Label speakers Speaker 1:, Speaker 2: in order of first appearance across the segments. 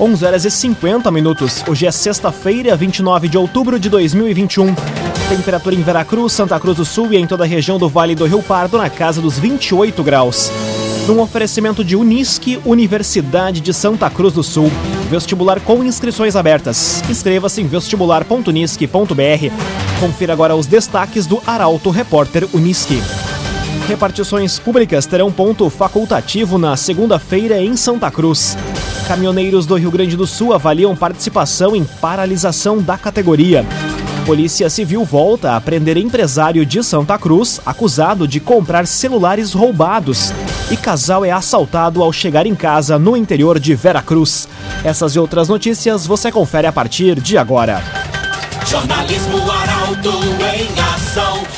Speaker 1: 11 horas e 50 minutos. Hoje é sexta-feira, 29 de outubro de 2021. Temperatura em Veracruz, Santa Cruz do Sul e em toda a região do Vale do Rio Pardo na casa dos 28 graus. Num oferecimento de Unisque, Universidade de Santa Cruz do Sul. Vestibular com inscrições abertas. Inscreva-se em vestibular.unisque.br. Confira agora os destaques do Arauto Repórter Unisque. Repartições públicas terão ponto facultativo na segunda-feira em Santa Cruz. Caminhoneiros do Rio Grande do Sul avaliam participação em paralisação da categoria. Polícia Civil volta a prender empresário de Santa Cruz acusado de comprar celulares roubados. E casal é assaltado ao chegar em casa no interior de Veracruz. Essas e outras notícias você confere a partir de agora.
Speaker 2: Jornalismo Arauto em ação.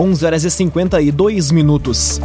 Speaker 1: 11 horas e 52 minutos.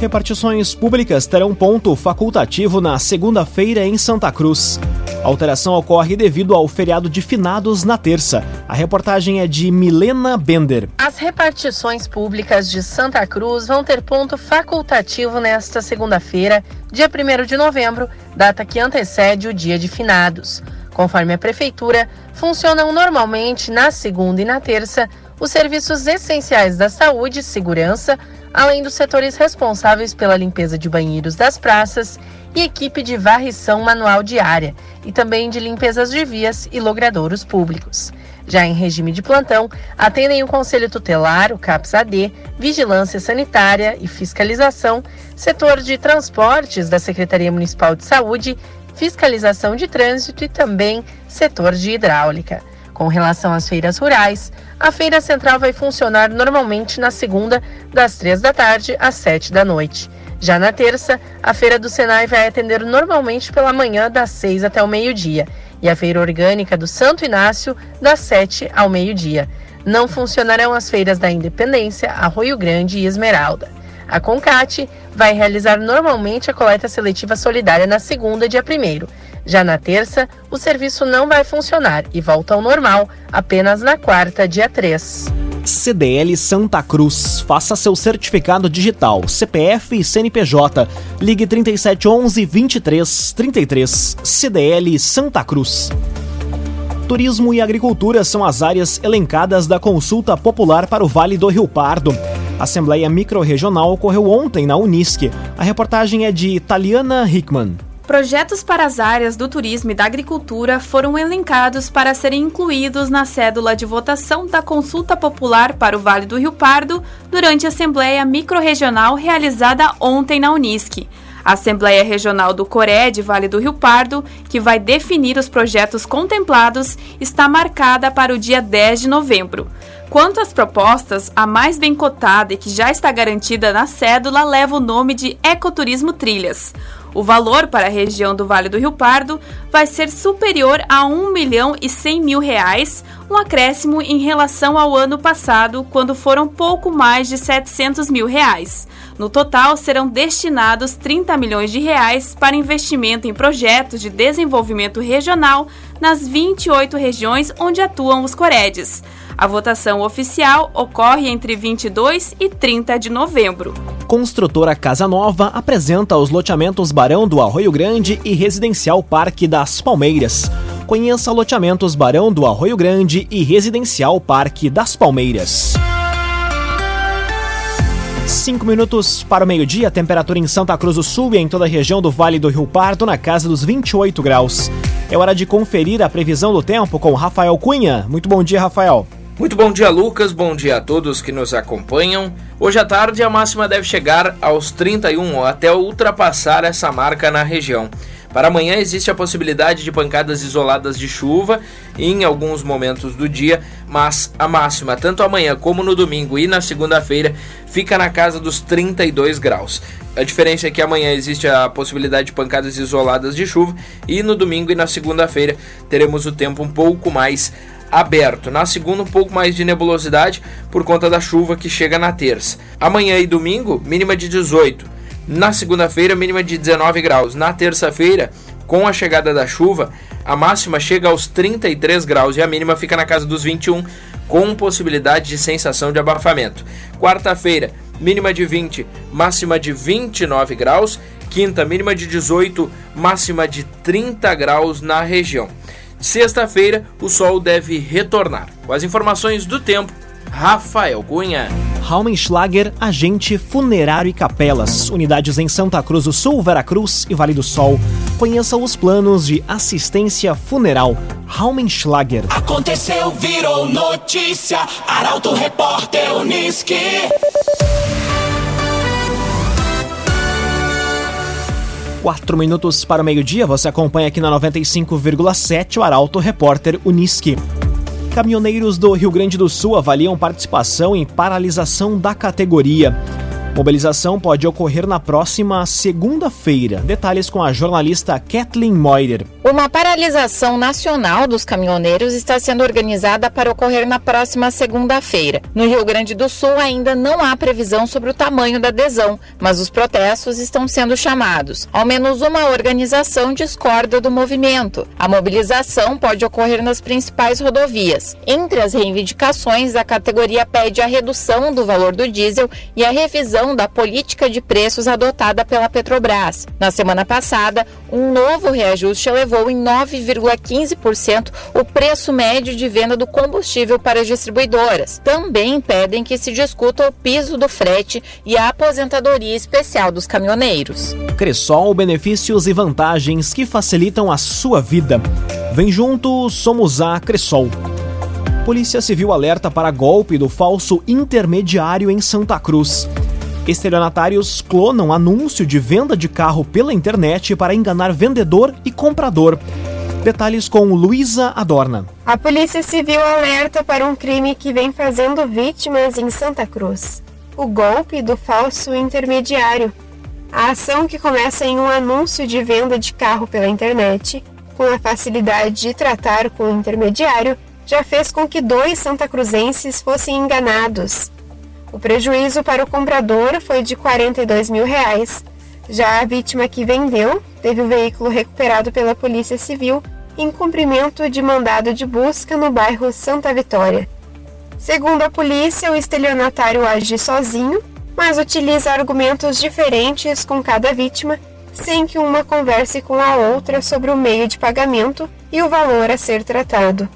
Speaker 1: Repartições públicas terão ponto facultativo na segunda-feira em Santa Cruz. A alteração ocorre devido ao feriado de finados na terça. A reportagem é de Milena Bender.
Speaker 3: As repartições públicas de Santa Cruz vão ter ponto facultativo nesta segunda-feira, dia 1 de novembro, data que antecede o dia de finados. Conforme a Prefeitura, funcionam normalmente na segunda e na terça os serviços essenciais da saúde e segurança, além dos setores responsáveis pela limpeza de banheiros das praças e equipe de varrição manual diária, e também de limpezas de vias e logradouros públicos. Já em regime de plantão, atendem o Conselho Tutelar, o CAPS-AD, Vigilância Sanitária e Fiscalização, setor de transportes da Secretaria Municipal de Saúde, fiscalização de trânsito e também setor de hidráulica. Com relação às feiras rurais, a feira central vai funcionar normalmente na segunda, das três da tarde às sete da noite. Já na terça, a feira do Senai vai atender normalmente pela manhã, das seis até o meio-dia, e a feira orgânica do Santo Inácio, das sete ao meio-dia. Não funcionarão as feiras da Independência, Arroio Grande e Esmeralda. A Concate vai realizar normalmente a coleta seletiva solidária na segunda, dia 1 já na terça, o serviço não vai funcionar e volta ao normal apenas na quarta, dia 3.
Speaker 1: CDL Santa Cruz. Faça seu certificado digital, CPF e CNPJ. Ligue 3711 2333. CDL Santa Cruz. Turismo e agricultura são as áreas elencadas da consulta popular para o Vale do Rio Pardo. A Assembleia Microrregional ocorreu ontem na Unisque. A reportagem é de Taliana Hickman.
Speaker 4: Projetos para as áreas do turismo e da agricultura foram elencados para serem incluídos na cédula de votação da consulta popular para o Vale do Rio Pardo durante a Assembleia Microrregional realizada ontem na Unisc. A Assembleia Regional do Coré de Vale do Rio Pardo, que vai definir os projetos contemplados, está marcada para o dia 10 de novembro. Quanto às propostas, a mais bem cotada e que já está garantida na cédula leva o nome de Ecoturismo Trilhas. O valor para a região do Vale do Rio Pardo vai ser superior a 1 milhão e 100 mil reais, um acréscimo em relação ao ano passado, quando foram pouco mais de 700 mil reais. No total, serão destinados 30 milhões de reais para investimento em projetos de desenvolvimento regional nas 28 regiões onde atuam os Coredes. A votação oficial ocorre entre 22 e 30 de novembro.
Speaker 1: Construtora Casa Nova apresenta os loteamentos Barão do Arroio Grande e Residencial Parque das Palmeiras. Conheça loteamentos Barão do Arroio Grande e Residencial Parque das Palmeiras. Cinco minutos para o meio-dia, temperatura em Santa Cruz do Sul e em toda a região do Vale do Rio Pardo na casa dos 28 graus. É hora de conferir a previsão do tempo com Rafael Cunha. Muito bom dia, Rafael.
Speaker 5: Muito bom dia, Lucas. Bom dia a todos que nos acompanham. Hoje à tarde a máxima deve chegar aos 31 ou até ultrapassar essa marca na região. Para amanhã existe a possibilidade de pancadas isoladas de chuva em alguns momentos do dia, mas a máxima, tanto amanhã como no domingo e na segunda-feira, fica na casa dos 32 graus. A diferença é que amanhã existe a possibilidade de pancadas isoladas de chuva e no domingo e na segunda-feira teremos o tempo um pouco mais aberto. Na segunda, um pouco mais de nebulosidade por conta da chuva que chega na terça. Amanhã e domingo, mínima de 18. Na segunda-feira, mínima de 19 graus. Na terça-feira, com a chegada da chuva, a máxima chega aos 33 graus e a mínima fica na casa dos 21, com possibilidade de sensação de abafamento. Quarta-feira, mínima de 20, máxima de 29 graus. Quinta, mínima de 18, máxima de 30 graus na região. Sexta-feira, o sol deve retornar. Com as informações do tempo, Rafael Cunha.
Speaker 1: Raumenschlager, agente funerário e capelas, unidades em Santa Cruz do Sul, Veracruz e Vale do Sol. Conheça os planos de assistência funeral. Raumenschlager.
Speaker 2: Aconteceu, virou notícia. Arauto Repórter Uniski.
Speaker 1: Quatro minutos para o meio-dia, você acompanha aqui na 95,7 o Arauto Repórter Uniski. Caminhoneiros do Rio Grande do Sul avaliam participação em paralisação da categoria. Mobilização pode ocorrer na próxima segunda-feira. Detalhes com a jornalista Kathleen Moider.
Speaker 6: Uma paralisação nacional dos caminhoneiros está sendo organizada para ocorrer na próxima segunda-feira. No Rio Grande do Sul ainda não há previsão sobre o tamanho da adesão, mas os protestos estão sendo chamados. Ao menos uma organização discorda do movimento. A mobilização pode ocorrer nas principais rodovias. Entre as reivindicações, a categoria pede a redução do valor do diesel e a revisão da política de preços adotada pela Petrobras. Na semana passada, um novo reajuste elevou em 9,15% o preço médio de venda do combustível para as distribuidoras. Também pedem que se discuta o piso do frete e a aposentadoria especial dos caminhoneiros.
Speaker 1: Cressol, benefícios e vantagens que facilitam a sua vida. Vem junto, somos a Cressol. Polícia Civil alerta para golpe do falso intermediário em Santa Cruz. Estelionatários clonam anúncio de venda de carro pela internet para enganar vendedor e comprador. Detalhes com Luísa Adorna.
Speaker 7: A Polícia Civil alerta para um crime que vem fazendo vítimas em Santa Cruz: o golpe do falso intermediário. A ação que começa em um anúncio de venda de carro pela internet, com a facilidade de tratar com o intermediário, já fez com que dois santacruzenses fossem enganados. O prejuízo para o comprador foi de 42 mil reais. Já a vítima que vendeu teve o veículo recuperado pela Polícia Civil em cumprimento de mandado de busca no bairro Santa Vitória. Segundo a polícia, o estelionatário age sozinho, mas utiliza argumentos diferentes com cada vítima, sem que uma converse com a outra sobre o meio de pagamento e o valor a ser tratado.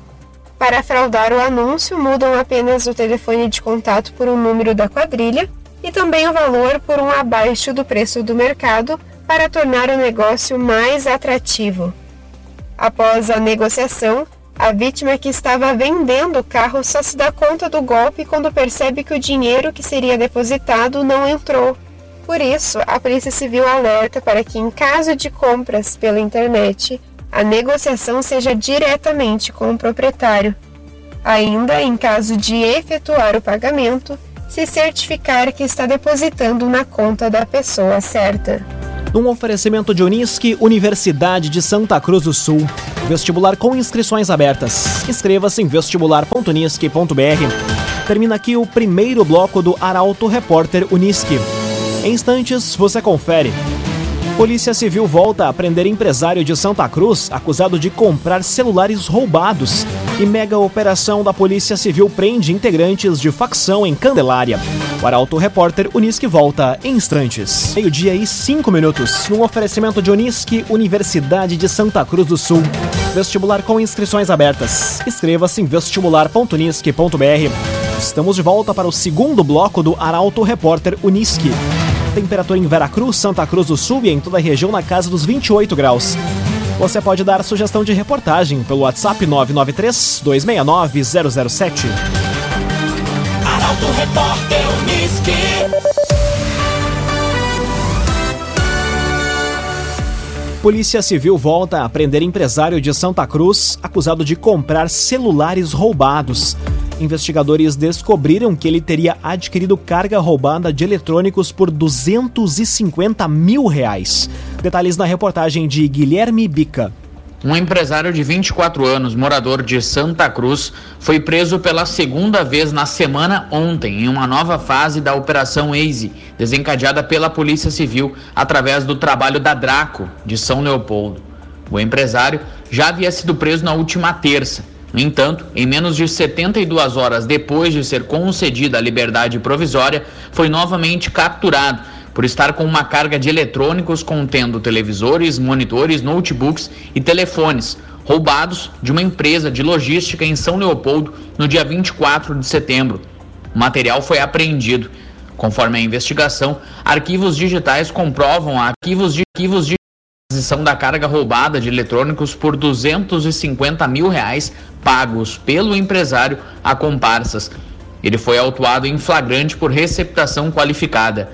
Speaker 7: Para fraudar o anúncio, mudam apenas o telefone de contato por um número da quadrilha e também o valor por um abaixo do preço do mercado para tornar o negócio mais atrativo. Após a negociação, a vítima que estava vendendo o carro só se dá conta do golpe quando percebe que o dinheiro que seria depositado não entrou. Por isso, a Polícia Civil alerta para que, em caso de compras pela internet, a negociação seja diretamente com o proprietário. Ainda, em caso de efetuar o pagamento, se certificar que está depositando na conta da pessoa certa.
Speaker 1: Num oferecimento de Unisque, Universidade de Santa Cruz do Sul. Vestibular com inscrições abertas. Inscreva-se em vestibular.unisque.br. Termina aqui o primeiro bloco do Arauto Repórter Unisque. Em instantes, você confere. Polícia Civil volta a prender empresário de Santa Cruz acusado de comprar celulares roubados. E mega operação da Polícia Civil prende integrantes de facção em Candelária. O Arauto Repórter Unisque volta em instantes. Meio-dia e cinco minutos. Num oferecimento de Unisque, Universidade de Santa Cruz do Sul. Vestibular com inscrições abertas. Inscreva-se em vestibular.unisque.br. Estamos de volta para o segundo bloco do Arauto Repórter Unisque. Temperatura em Veracruz, Santa Cruz do Sul e em toda a região na casa dos 28 graus. Você pode dar sugestão de reportagem pelo WhatsApp 993 269 007.
Speaker 2: Arauto Repórter.
Speaker 1: Polícia Civil volta a prender empresário de Santa Cruz acusado de comprar celulares roubados. Investigadores descobriram que ele teria adquirido carga roubada de eletrônicos por 250 mil reais. Detalhes na reportagem de Guilherme Bica.
Speaker 8: Um empresário de 24 anos, morador de Santa Cruz, foi preso pela segunda vez na semana ontem, em uma nova fase da Operação Easy, desencadeada pela Polícia Civil através do trabalho da Draco, de São Leopoldo. O empresário já havia sido preso na última terça. No entanto, em menos de 72 horas depois de ser concedida a liberdade provisória, foi novamente capturado por estar com uma carga de eletrônicos contendo televisores, monitores, notebooks e telefones roubados de uma empresa de logística em São Leopoldo no dia 24 de setembro. O material foi apreendido. Conforme a investigação, arquivos digitais comprovam arquivos de arquivos de aquisição da carga roubada de eletrônicos por 250 mil reais pagos pelo empresário a comparsas. Ele foi autuado em flagrante por receptação qualificada.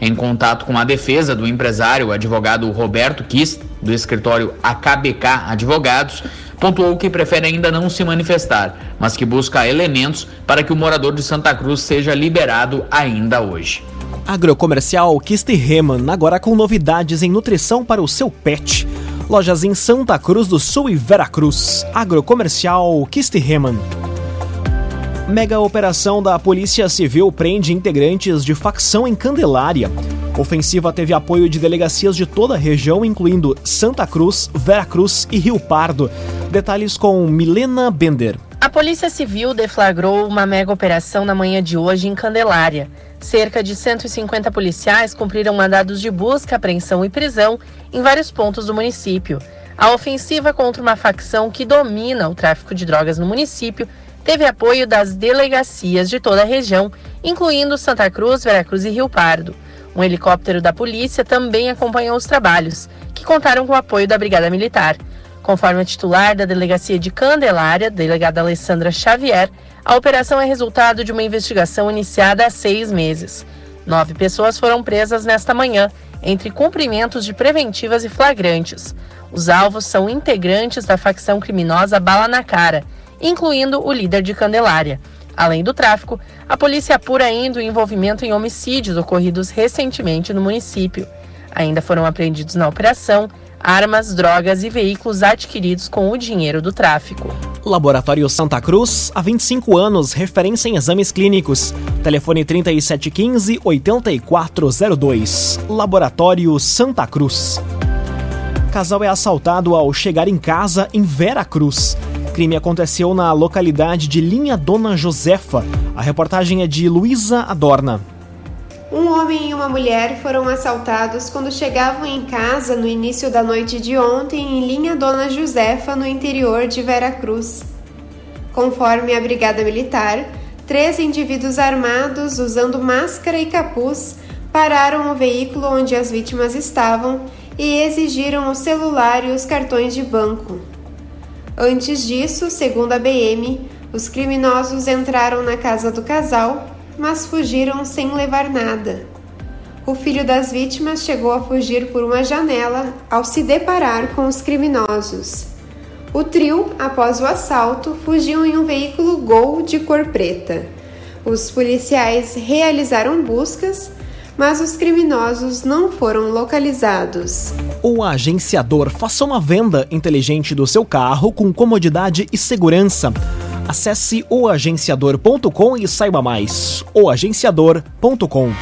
Speaker 8: Em contato com a defesa do empresário, o advogado Roberto Kiss, do escritório AKBK Advogados, pontuou que prefere ainda não se manifestar, mas que busca elementos para que o morador de Santa Cruz seja liberado ainda hoje.
Speaker 1: Agrocomercial Kist Reman, agora com novidades em nutrição para o seu pet. Lojas em Santa Cruz do Sul e Veracruz. Agrocomercial Kist Reman. Mega operação da Polícia Civil prende integrantes de facção em Candelária. Ofensiva teve apoio de delegacias de toda a região, incluindo Santa Cruz, Veracruz e Rio Pardo. Detalhes com Milena Bender.
Speaker 3: A Polícia Civil deflagrou uma mega operação na manhã de hoje em Candelária. Cerca de 150 policiais cumpriram mandados de busca, apreensão e prisão em vários pontos do município. A ofensiva contra uma facção que domina o tráfico de drogas no município teve apoio das delegacias de toda a região, incluindo Santa Cruz, Veracruz e Rio Pardo. Um helicóptero da polícia também acompanhou os trabalhos, que contaram com o apoio da Brigada Militar. Conforme a titular da Delegacia de Candelária, delegada Alessandra Xavier, a operação é resultado de uma investigação iniciada há seis meses. Nove pessoas foram presas nesta manhã, entre cumprimentos de preventivas e flagrantes. Os alvos são integrantes da facção criminosa Bala na Cara, incluindo o líder de Candelária. Além do tráfico, a polícia apura ainda o envolvimento em homicídios ocorridos recentemente no município. Ainda foram apreendidos na operação armas, drogas e veículos adquiridos com o dinheiro do tráfico.
Speaker 1: Laboratório Santa Cruz, há 25 anos, referência em exames clínicos. Telefone 3715-8402. Laboratório Santa Cruz. Casal é assaltado ao chegar em casa em Vera Cruz crime aconteceu na localidade de Linha Dona Josefa. A reportagem é de Luísa Adorna.
Speaker 7: Um homem e uma mulher foram assaltados quando chegavam em casa no início da noite de ontem em Linha Dona Josefa, no interior de Veracruz. Conforme a Brigada Militar, três indivíduos armados usando máscara e capuz pararam o veículo onde as vítimas estavam e exigiram o celular e os cartões de banco. Antes disso, segundo a BM, os criminosos entraram na casa do casal, mas fugiram sem levar nada. O filho das vítimas chegou a fugir por uma janela ao se deparar com os criminosos. O trio, após o assalto, fugiu em um veículo Gol de cor preta. Os policiais realizaram buscas, mas os criminosos não foram localizados.
Speaker 1: O agenciador faça uma venda inteligente do seu carro com comodidade e segurança. Acesse oagenciador.com e saiba mais. oagenciador.com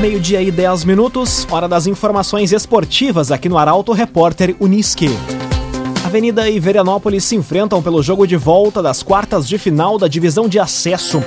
Speaker 1: Meio-dia e 10 minutos, hora das informações esportivas aqui no Arauto Repórter Uniski. Avenida e Veranópolis se enfrentam pelo jogo de volta das quartas de final da divisão de acesso.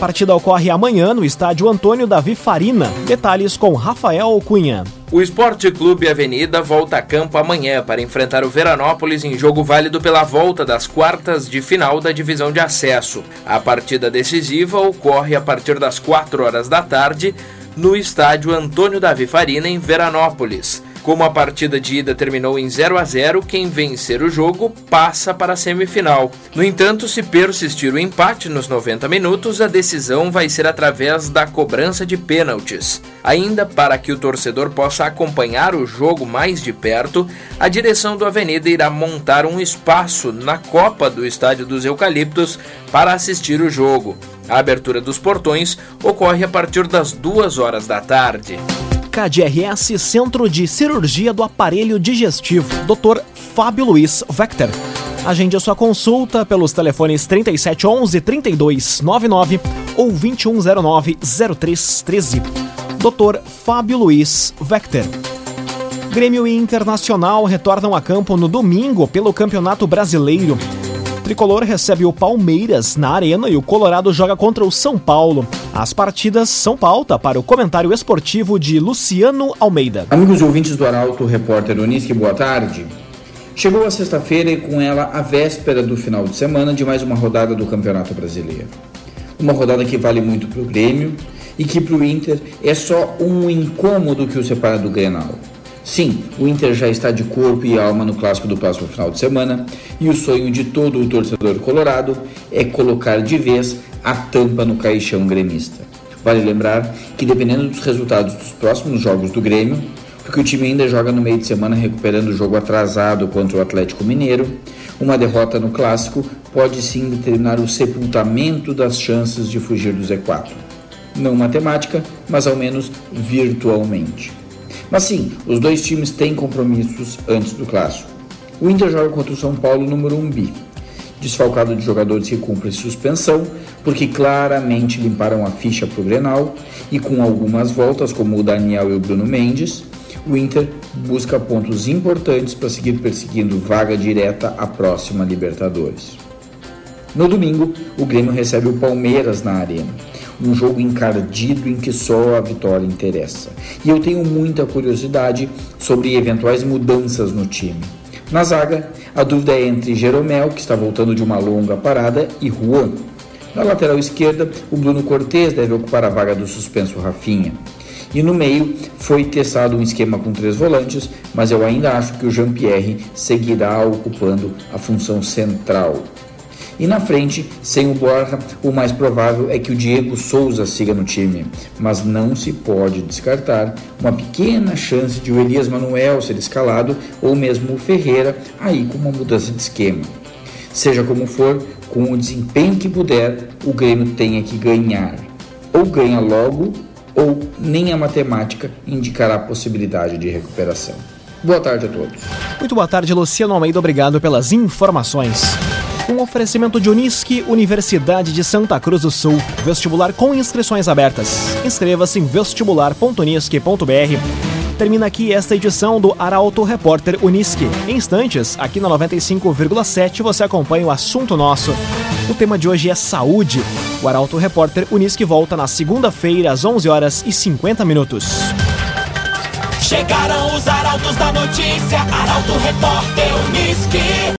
Speaker 1: Partida ocorre amanhã no estádio Antônio Davi Farina. Detalhes com Rafael Cunha.
Speaker 5: O Esporte Clube Avenida volta a campo amanhã para enfrentar o Veranópolis em jogo válido pela volta das quartas de final da divisão de acesso. A partida decisiva ocorre a partir das 4 horas da tarde no estádio Antônio Davi Farina, em Veranópolis. Como a partida de ida terminou em 0 a 0, quem vencer o jogo passa para a semifinal. No entanto, se persistir o empate nos 90 minutos, a decisão vai ser através da cobrança de pênaltis. Ainda para que o torcedor possa acompanhar o jogo mais de perto, a direção do Avenida irá montar um espaço na copa do Estádio dos Eucaliptos para assistir o jogo. A abertura dos portões ocorre a partir das duas horas da tarde.
Speaker 1: KDRS Centro de Cirurgia do Aparelho Digestivo, Dr. Fábio Luiz Vector. Agende a sua consulta pelos telefones 3711 3299 ou 2109 0313. Dr. Fábio Luiz Vector. Grêmio e Internacional retornam a campo no domingo pelo Campeonato Brasileiro. Tricolor recebe o Palmeiras na Arena e o Colorado joga contra o São Paulo. As partidas são pauta para o comentário esportivo de Luciano Almeida.
Speaker 9: Amigos ouvintes do Arauto, repórter Unisque, boa tarde. Chegou a sexta-feira e com ela a véspera do final de semana de mais uma rodada do Campeonato Brasileiro. Uma rodada que vale muito para o Grêmio e que para o Inter é só um incômodo que o separa do Grenal. Sim, o Inter já está de corpo e alma no clássico do próximo final de semana e o sonho de todo o torcedor colorado é colocar de vez a tampa no caixão gremista. Vale lembrar que, dependendo dos resultados dos próximos jogos do Grêmio, porque o time ainda joga no meio de semana recuperando o jogo atrasado contra o Atlético Mineiro, uma derrota no clássico pode sim determinar o sepultamento das chances de fugir do Z4. Não matemática, mas ao menos virtualmente. Mas sim, os dois times têm compromissos antes do clássico. O Inter joga contra o São Paulo no Morumbi, desfalcado de jogadores que cumprem suspensão, porque claramente limparam a ficha para o Grenal e com algumas voltas, como o Daniel e o Bruno Mendes, o Inter busca pontos importantes para seguir perseguindo vaga direta à próxima Libertadores. No domingo, o Grêmio recebe o Palmeiras na Arena um jogo encardido em que só a vitória interessa. E eu tenho muita curiosidade sobre eventuais mudanças no time. Na zaga, a dúvida é entre Jeromel, que está voltando de uma longa parada, e Juan. Na lateral esquerda, o Bruno Cortes deve ocupar a vaga do suspenso Rafinha. E no meio foi testado um esquema com três volantes, mas eu ainda acho que o Jean-Pierre seguirá ocupando a função central. E na frente, sem o Borja, o mais provável é que o Diego Souza siga no time, mas não se pode descartar uma pequena chance de o Elias Manuel ser escalado ou mesmo o Ferreira aí com uma mudança de esquema. Seja como for, com o desempenho que puder, o Grêmio tenha que ganhar. Ou ganha logo, ou nem a matemática indicará a possibilidade de recuperação. Boa tarde a todos.
Speaker 1: Muito boa tarde, Luciano Almeida. Obrigado pelas informações. Um oferecimento de Unisque, Universidade de Santa Cruz do Sul. Vestibular com inscrições abertas. Inscreva-se em vestibular.unisque.br. Termina aqui esta edição do Arauto Repórter Unisque. Em instantes, aqui na 95,7 você acompanha o assunto nosso. O tema de hoje é saúde. O Arauto Repórter Unisque volta na segunda-feira às 11 horas e 50 minutos.
Speaker 2: Chegaram os arautos da notícia, Arauto Repórter